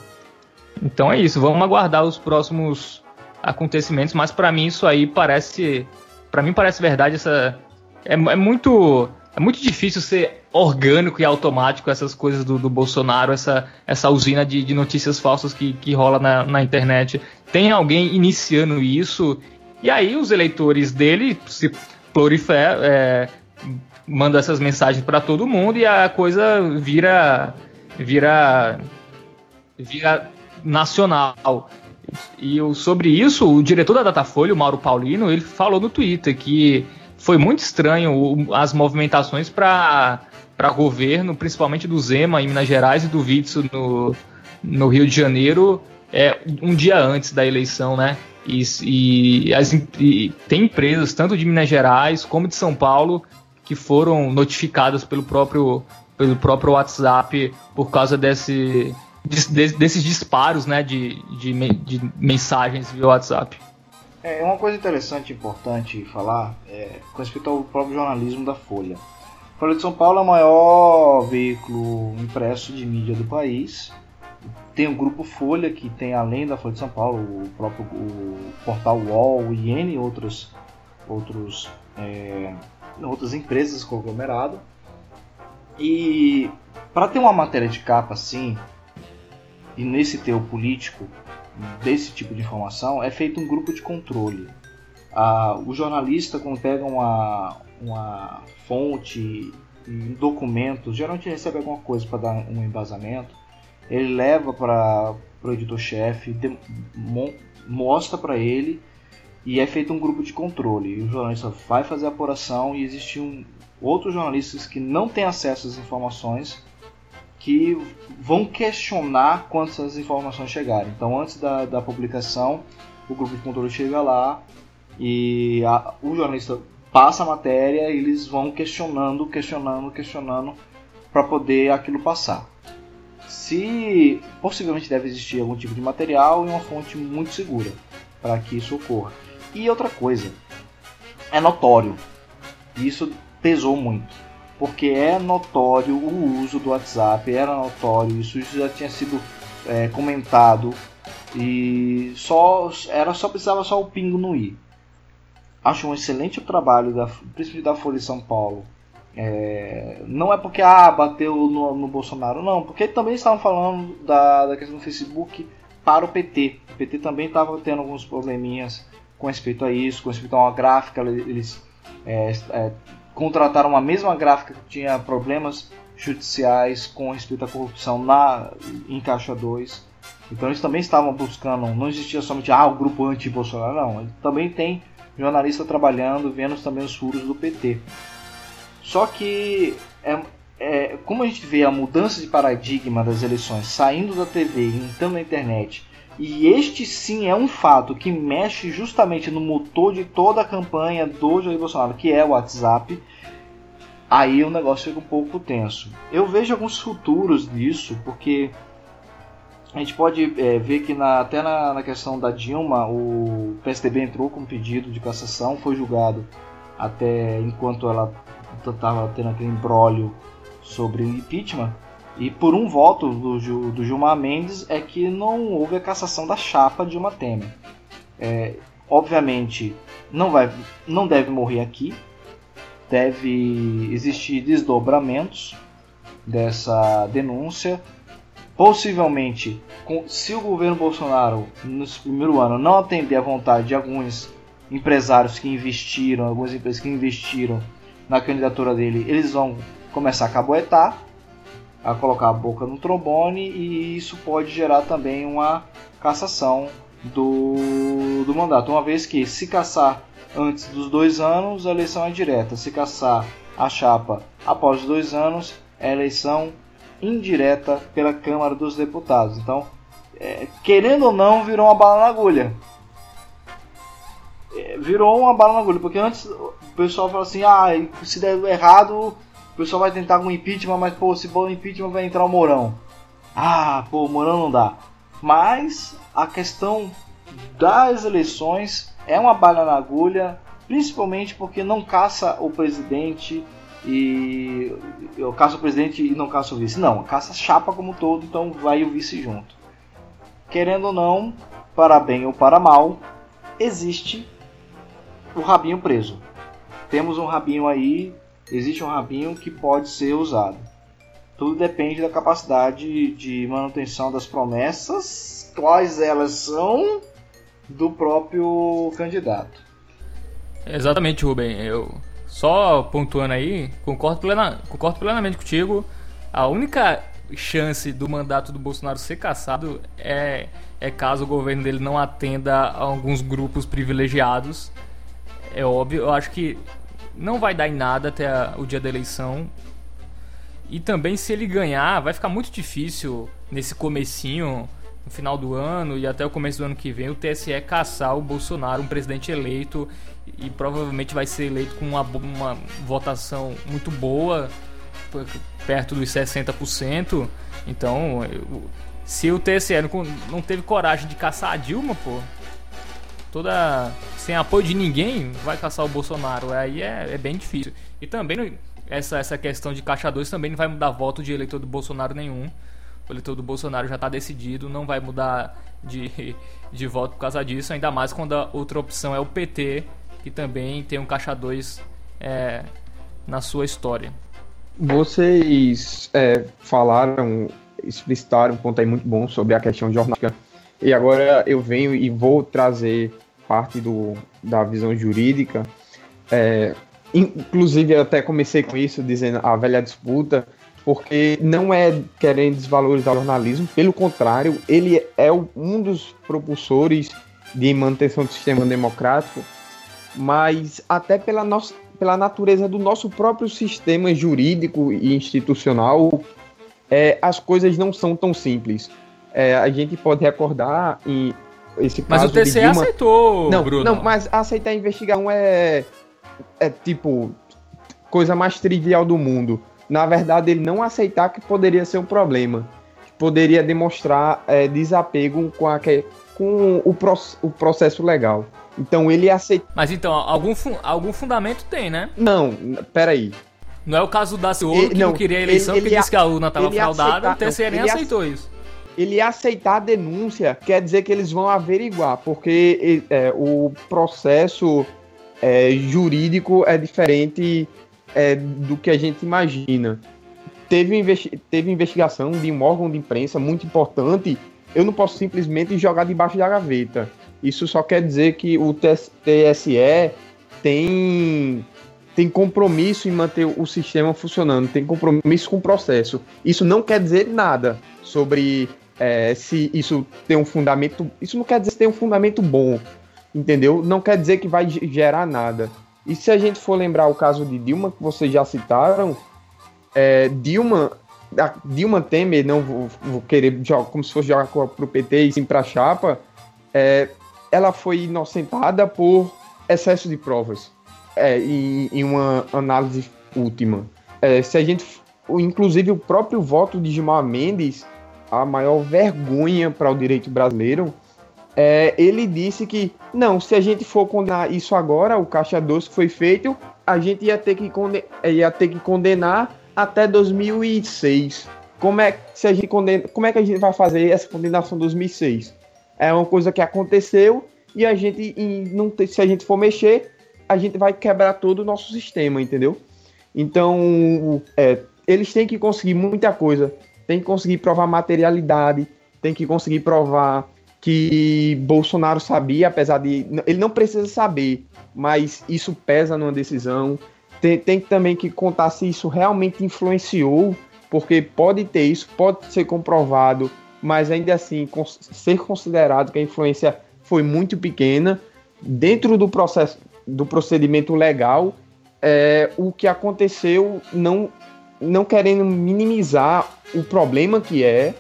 Então é isso, vamos aguardar os próximos acontecimentos, mas para mim isso aí parece para mim parece verdade essa é, é, muito é muito difícil ser orgânico e automático essas coisas do, do Bolsonaro, essa, essa usina de, de notícias falsas que, que rola na, na internet. Tem alguém iniciando isso, e aí os eleitores dele se proliferam, é, mandam essas mensagens para todo mundo e a coisa vira vira vira nacional. E sobre isso, o diretor da Datafolha, o Mauro Paulino, ele falou no Twitter que foi muito estranho as movimentações para governo, principalmente do Zema em Minas Gerais e do Witzel no, no Rio de Janeiro, é, um dia antes da eleição, né? E, e, as, e tem empresas, tanto de Minas Gerais como de São Paulo, que foram notificadas pelo próprio, pelo próprio WhatsApp por causa desse, de, desses disparos né, de, de, de, mensagens via WhatsApp. É uma coisa interessante e importante falar é, com respeito ao próprio jornalismo da Folha. Folha de São Paulo é o maior veículo impresso de mídia do país tem o grupo Folha, que tem além da Folha de São Paulo, o próprio o portal UOL e N outros, outros, é, outras empresas conglomerado. E para ter uma matéria de capa assim, e nesse teu político, desse tipo de informação, é feito um grupo de controle. Ah, o jornalista, quando pega uma, uma fonte, um documento, geralmente recebe alguma coisa para dar um embasamento ele leva para o editor-chefe, mostra para ele e é feito um grupo de controle. E o jornalista vai fazer a apuração e existe um, outros jornalistas que não têm acesso às informações que vão questionar quando essas informações chegarem. Então, antes da, da publicação, o grupo de controle chega lá e a, o jornalista passa a matéria e eles vão questionando, questionando, questionando para poder aquilo passar se possivelmente deve existir algum tipo de material e uma fonte muito segura para que isso ocorra. E outra coisa, é notório, isso pesou muito, porque é notório o uso do WhatsApp, era notório, isso já tinha sido é, comentado e só era só precisava só o pingo no i. Acho um excelente trabalho da, principalmente da Folha de São Paulo é, não é porque ah, bateu no, no, Bolsonaro, não, porque também estavam falando da, da questão do Facebook para o PT. O PT também estava tendo alguns probleminhas com respeito a isso, com respeito a uma gráfica, eles é, é, contrataram a mesma gráfica que tinha problemas judiciais com respeito à corrupção na em Caixa 2. Então eles também estavam buscando, não existia somente ah, o grupo anti-Bolsonaro, não. Também tem jornalista trabalhando, vendo também os furos do PT. Só que é, é, como a gente vê a mudança de paradigma das eleições saindo da TV e entrando na internet, e este sim é um fato que mexe justamente no motor de toda a campanha do Jair Bolsonaro, que é o WhatsApp, aí o negócio fica um pouco tenso. Eu vejo alguns futuros disso, porque a gente pode é, ver que na, até na, na, questão da Dilma, o PSDB entrou com um pedido de cassação, foi julgado até enquanto ela estava tendo aquele embrólio sobre o impeachment. E por um voto do, do Gilmar Mendes é que não houve a cassação da chapa de uma Temer. É, obviamente não, vai, não deve morrer aqui, deve existir desdobramentos dessa denúncia. Possivelmente, se o governo Bolsonaro, nesse primeiro ano, não atender à vontade de alguns empresários que investiram, algumas empresas que investiram na candidatura dele, eles vão começar a caboetar, a colocar a boca no trombone e isso pode gerar também uma cassação do, do mandato. Uma vez que se caçar antes dos dois anos, a eleição é direta. Se caçar a chapa após dois anos, é eleição indireta pela Câmara dos Deputados. Então, é, querendo ou não, virou uma bala na agulha. É, virou uma bala na agulha, porque antes o pessoal fala assim, ah, se der errado, o pessoal vai tentar um impeachment, mas pô, se for impeachment vai entrar o Mourão. Ah, pô, o Mourão não dá. Mas a questão das eleições é uma bala na agulha, principalmente porque não caça o presidente e eu caço o presidente e não caço o vice. Não, caça a chapa como todo, então vai o vice junto. Querendo ou não, para bem ou para mal, existe o rabinho preso. Temos um rabinho aí, existe um rabinho que pode ser usado. Tudo depende da capacidade de manutenção das promessas, quais elas são do próprio candidato. Exatamente, Rubem. Eu só pontuando aí, concordo, plena, concordo plenamente contigo. A única chance do mandato do Bolsonaro ser cassado é, é caso o governo dele não atenda a alguns grupos privilegiados é óbvio. Eu acho que não vai dar em nada até a, o dia da eleição. E também se ele ganhar, vai ficar muito difícil nesse comecinho, no final do ano e até o começo do ano que vem, o TSE caçar o Bolsonaro, um presidente eleito, e provavelmente vai ser eleito com uma, uma votação muito boa, perto dos 60%. Então, se o TSE não, não teve coragem de caçar a Dilma, pô, toda sem apoio de ninguém, vai caçar o Bolsonaro. Aí é, é bem difícil. E também essa, essa questão de caixa 2 também não vai mudar voto de eleitor do Bolsonaro nenhum. O eleitor do Bolsonaro já está decidido, não vai mudar de, [laughs] de voto por causa disso, ainda mais quando a outra opção é o PT, que também tem um caixa 2 é, na sua história. Vocês é, falaram, explicitaram um ponto aí muito bom sobre a questão jornalística. E agora eu venho e vou trazer parte do, da visão jurídica. É, inclusive, eu até comecei com isso, dizendo a velha disputa, porque não é querendo desvalorizar o jornalismo, pelo contrário, ele é um dos propulsores de manutenção do sistema democrático, mas até pela nossa pela natureza do nosso próprio sistema jurídico e institucional, é, as coisas não são tão simples. É, a gente pode recordar em esse caso. Mas o TCE Dilma... aceitou, não, Bruno. Não, mas aceitar a investigação é, é tipo coisa mais trivial do mundo. Na verdade, ele não aceitar que poderia ser um problema, poderia demonstrar é, desapego com, a, com o, o processo legal. Então ele aceita. Mas então, algum, fu algum fundamento tem, né? Não, peraí. Não é o caso da Ciolo que não, não queria a eleição, ele, ele que disse que a urna estava fraudada, o TCE nem aceitou isso. Ele aceitar a denúncia quer dizer que eles vão averiguar, porque é, o processo é, jurídico é diferente é, do que a gente imagina. Teve, investi teve investigação de um órgão de imprensa muito importante, eu não posso simplesmente jogar debaixo da gaveta. Isso só quer dizer que o TSE tem, tem compromisso em manter o sistema funcionando, tem compromisso com o processo. Isso não quer dizer nada sobre é, se isso tem um fundamento. Isso não quer dizer se tem um fundamento bom, entendeu? Não quer dizer que vai gerar nada. E se a gente for lembrar o caso de Dilma, que vocês já citaram, é, Dilma, Dilma Temer, não vou, vou, querer jogar como se fosse jogar para o PT e sim para a chapa, é, ela foi inocentada por excesso de provas é, em, em, uma análise última. É, se a gente, inclusive o próprio voto de Gilmar Mendes, a maior vergonha para o direito brasileiro, é, ele disse que não, se a gente for condenar isso agora, o caixa doce foi feito, a gente ia ter que, condenar, ia ter que condenar até 2006. Como é, se a gente condena, como é que a gente vai fazer essa condenação 2006? É uma coisa que aconteceu e a gente, não se a gente for mexer, a gente vai quebrar todo o nosso sistema, entendeu? Então, é, eles têm que conseguir muita coisa. Tem que conseguir provar materialidade, tem que conseguir provar que Bolsonaro sabia, apesar de. Ele não precisa saber, mas isso pesa numa decisão. Tem, tem também que contar se isso realmente influenciou, porque pode ter isso, pode ser comprovado mas ainda assim ser considerado que a influência foi muito pequena dentro do processo do procedimento legal é, o que aconteceu não não querendo minimizar o problema que é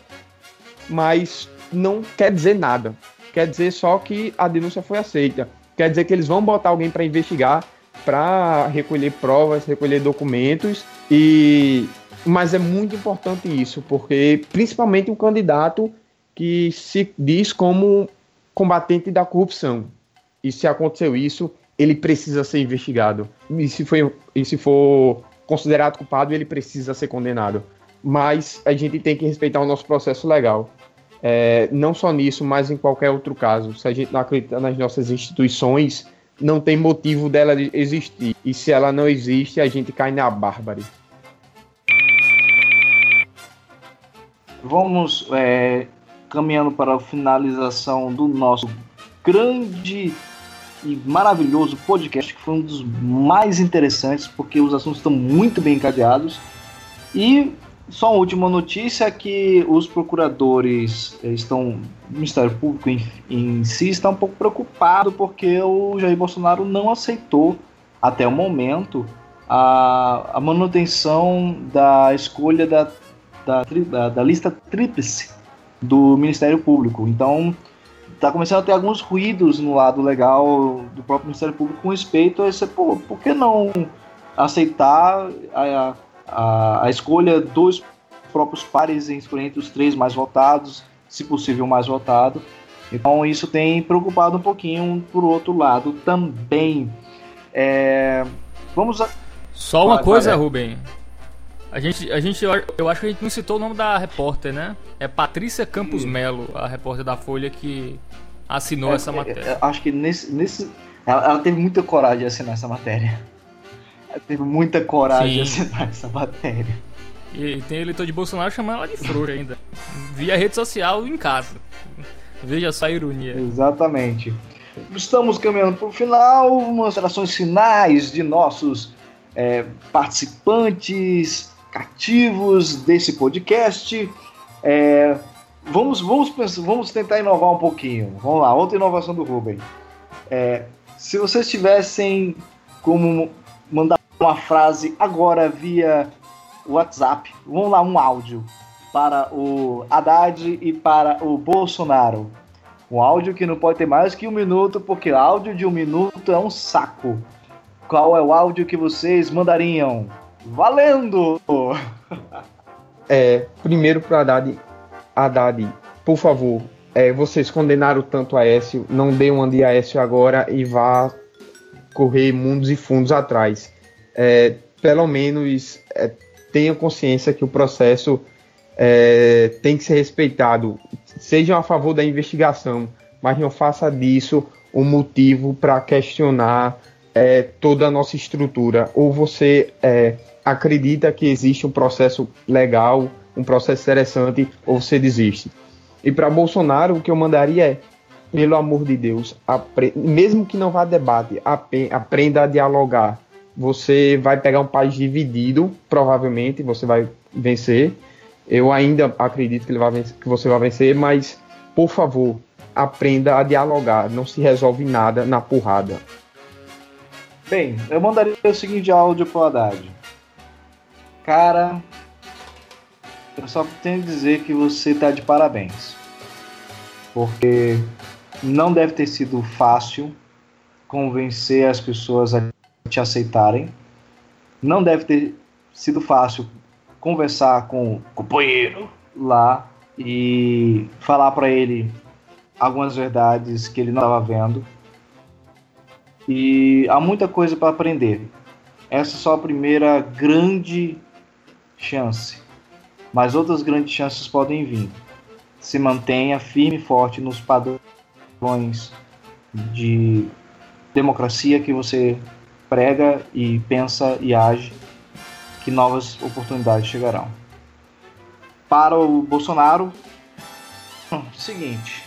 mas não quer dizer nada quer dizer só que a denúncia foi aceita quer dizer que eles vão botar alguém para investigar para recolher provas recolher documentos e mas é muito importante isso, porque principalmente um candidato que se diz como combatente da corrupção. E se aconteceu isso, ele precisa ser investigado. E se, foi, e se for considerado culpado, ele precisa ser condenado. Mas a gente tem que respeitar o nosso processo legal. É, não só nisso, mas em qualquer outro caso. Se a gente não acredita nas nossas instituições, não tem motivo dela existir. E se ela não existe, a gente cai na bárbara. vamos é, caminhando para a finalização do nosso grande e maravilhoso podcast, que foi um dos mais interessantes, porque os assuntos estão muito bem encadeados. E só uma última notícia que os procuradores é, estão, o Ministério Público em, em si está um pouco preocupado porque o Jair Bolsonaro não aceitou até o momento a, a manutenção da escolha da, da, da, da lista tríplice do Ministério Público. Então, está começando a ter alguns ruídos no lado legal do próprio Ministério Público com respeito a esse, pô, por que não aceitar a, a, a escolha dos próprios pares entre os três mais votados, se possível mais votado. Então isso tem preocupado um pouquinho por outro lado também. É, vamos a... Só uma coisa, vai, Rubem. A gente, a gente, eu acho que a gente não citou o nome da repórter, né? É Patrícia Campos Melo, a repórter da Folha que assinou é, essa é, matéria. É, acho que nesse, nesse ela, ela, teve muita coragem de assinar essa matéria. Ela teve muita coragem Sim. de assinar essa matéria. E tem eleitor de Bolsonaro chamando ela de flor ainda. Via rede social em casa. Veja só a ironia. Exatamente. Estamos caminhando para o final, mostrações finais de nossos é, participantes cativos desse podcast. É, vamos, vamos, vamos tentar inovar um pouquinho. Vamos lá, outra inovação do Ruben. É, se vocês tivessem como mandar uma frase agora via WhatsApp, vamos lá, um áudio para o Haddad e para o Bolsonaro. Um áudio que não pode ter mais que um minuto, porque áudio de um minuto é um saco. Qual é o áudio que vocês mandariam? Valendo! É, primeiro para Haddad, Haddad, por favor, é, vocês condenaram tanto a Écio, não dê uma de Aécio agora e vá correr mundos e fundos atrás. É, pelo menos é, tenha consciência que o processo é, tem que ser respeitado. Sejam a favor da investigação, mas não faça disso um motivo para questionar é, toda a nossa estrutura. Ou você é, acredita que existe um processo legal, um processo interessante, ou você desiste. E para Bolsonaro, o que eu mandaria é, pelo amor de Deus, mesmo que não vá debate, aprenda a dialogar. Você vai pegar um país dividido, provavelmente, você vai vencer. Eu ainda acredito que, ele vai vencer, que você vai vencer, mas, por favor, aprenda a dialogar. Não se resolve nada na porrada. Bem, eu mandaria o seguinte áudio pro Haddad. Cara, eu só tenho que dizer que você tá de parabéns. Porque não deve ter sido fácil convencer as pessoas a te aceitarem. Não deve ter sido fácil conversar com o companheiro lá e falar para ele algumas verdades que ele não estava vendo. E há muita coisa para aprender. Essa é só a primeira grande chance, mas outras grandes chances podem vir. Se mantenha firme e forte nos padrões de democracia que você prega e pensa e age que novas oportunidades chegarão. Para o Bolsonaro, hum, seguinte,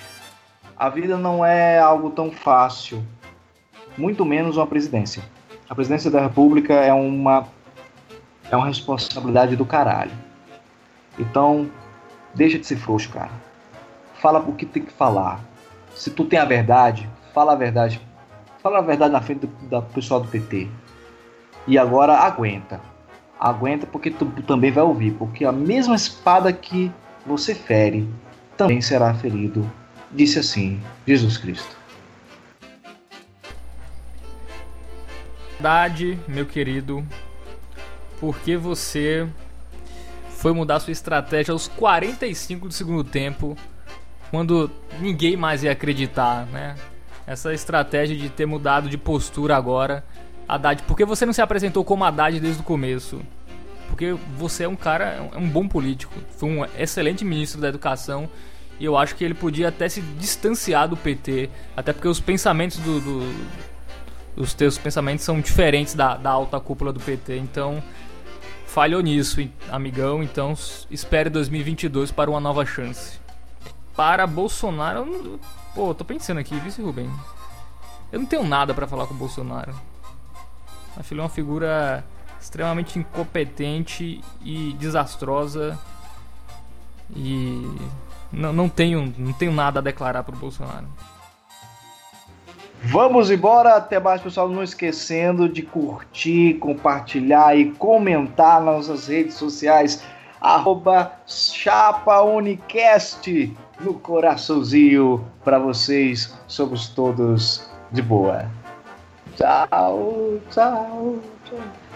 a vida não é algo tão fácil, muito menos uma presidência. A presidência da República é uma é uma responsabilidade do caralho. Então, deixa de ser frouxo, cara. Fala o que tem que falar. Se tu tem a verdade, fala a verdade. Fala a verdade na frente do, do pessoal do PT. E agora aguenta aguenta porque tu também vai ouvir, porque a mesma espada que você fere também será ferido, disse assim Jesus Cristo. Verdade, meu querido, porque você foi mudar sua estratégia aos 45 do segundo tempo, quando ninguém mais ia acreditar, né? Essa estratégia de ter mudado de postura agora Haddad, por que você não se apresentou como Haddad desde o começo? Porque você é um cara, é um bom político, foi um excelente ministro da educação e eu acho que ele podia até se distanciar do PT, até porque os pensamentos do, do os teus pensamentos são diferentes da, da alta cúpula do PT, então falhou nisso, amigão, então espere 2022 para uma nova chance. Para Bolsonaro, pô, tô pensando aqui, vice Rubem. Eu não tenho nada para falar com o Bolsonaro. Acho ele uma figura extremamente incompetente e desastrosa. E não, não, tenho, não tenho nada a declarar pro Bolsonaro. Vamos embora, até mais pessoal, não esquecendo de curtir, compartilhar e comentar nas nossas redes sociais, arroba ChapaUnicast no coraçãozinho para vocês, somos todos de boa. Tchau, tchau, tchau.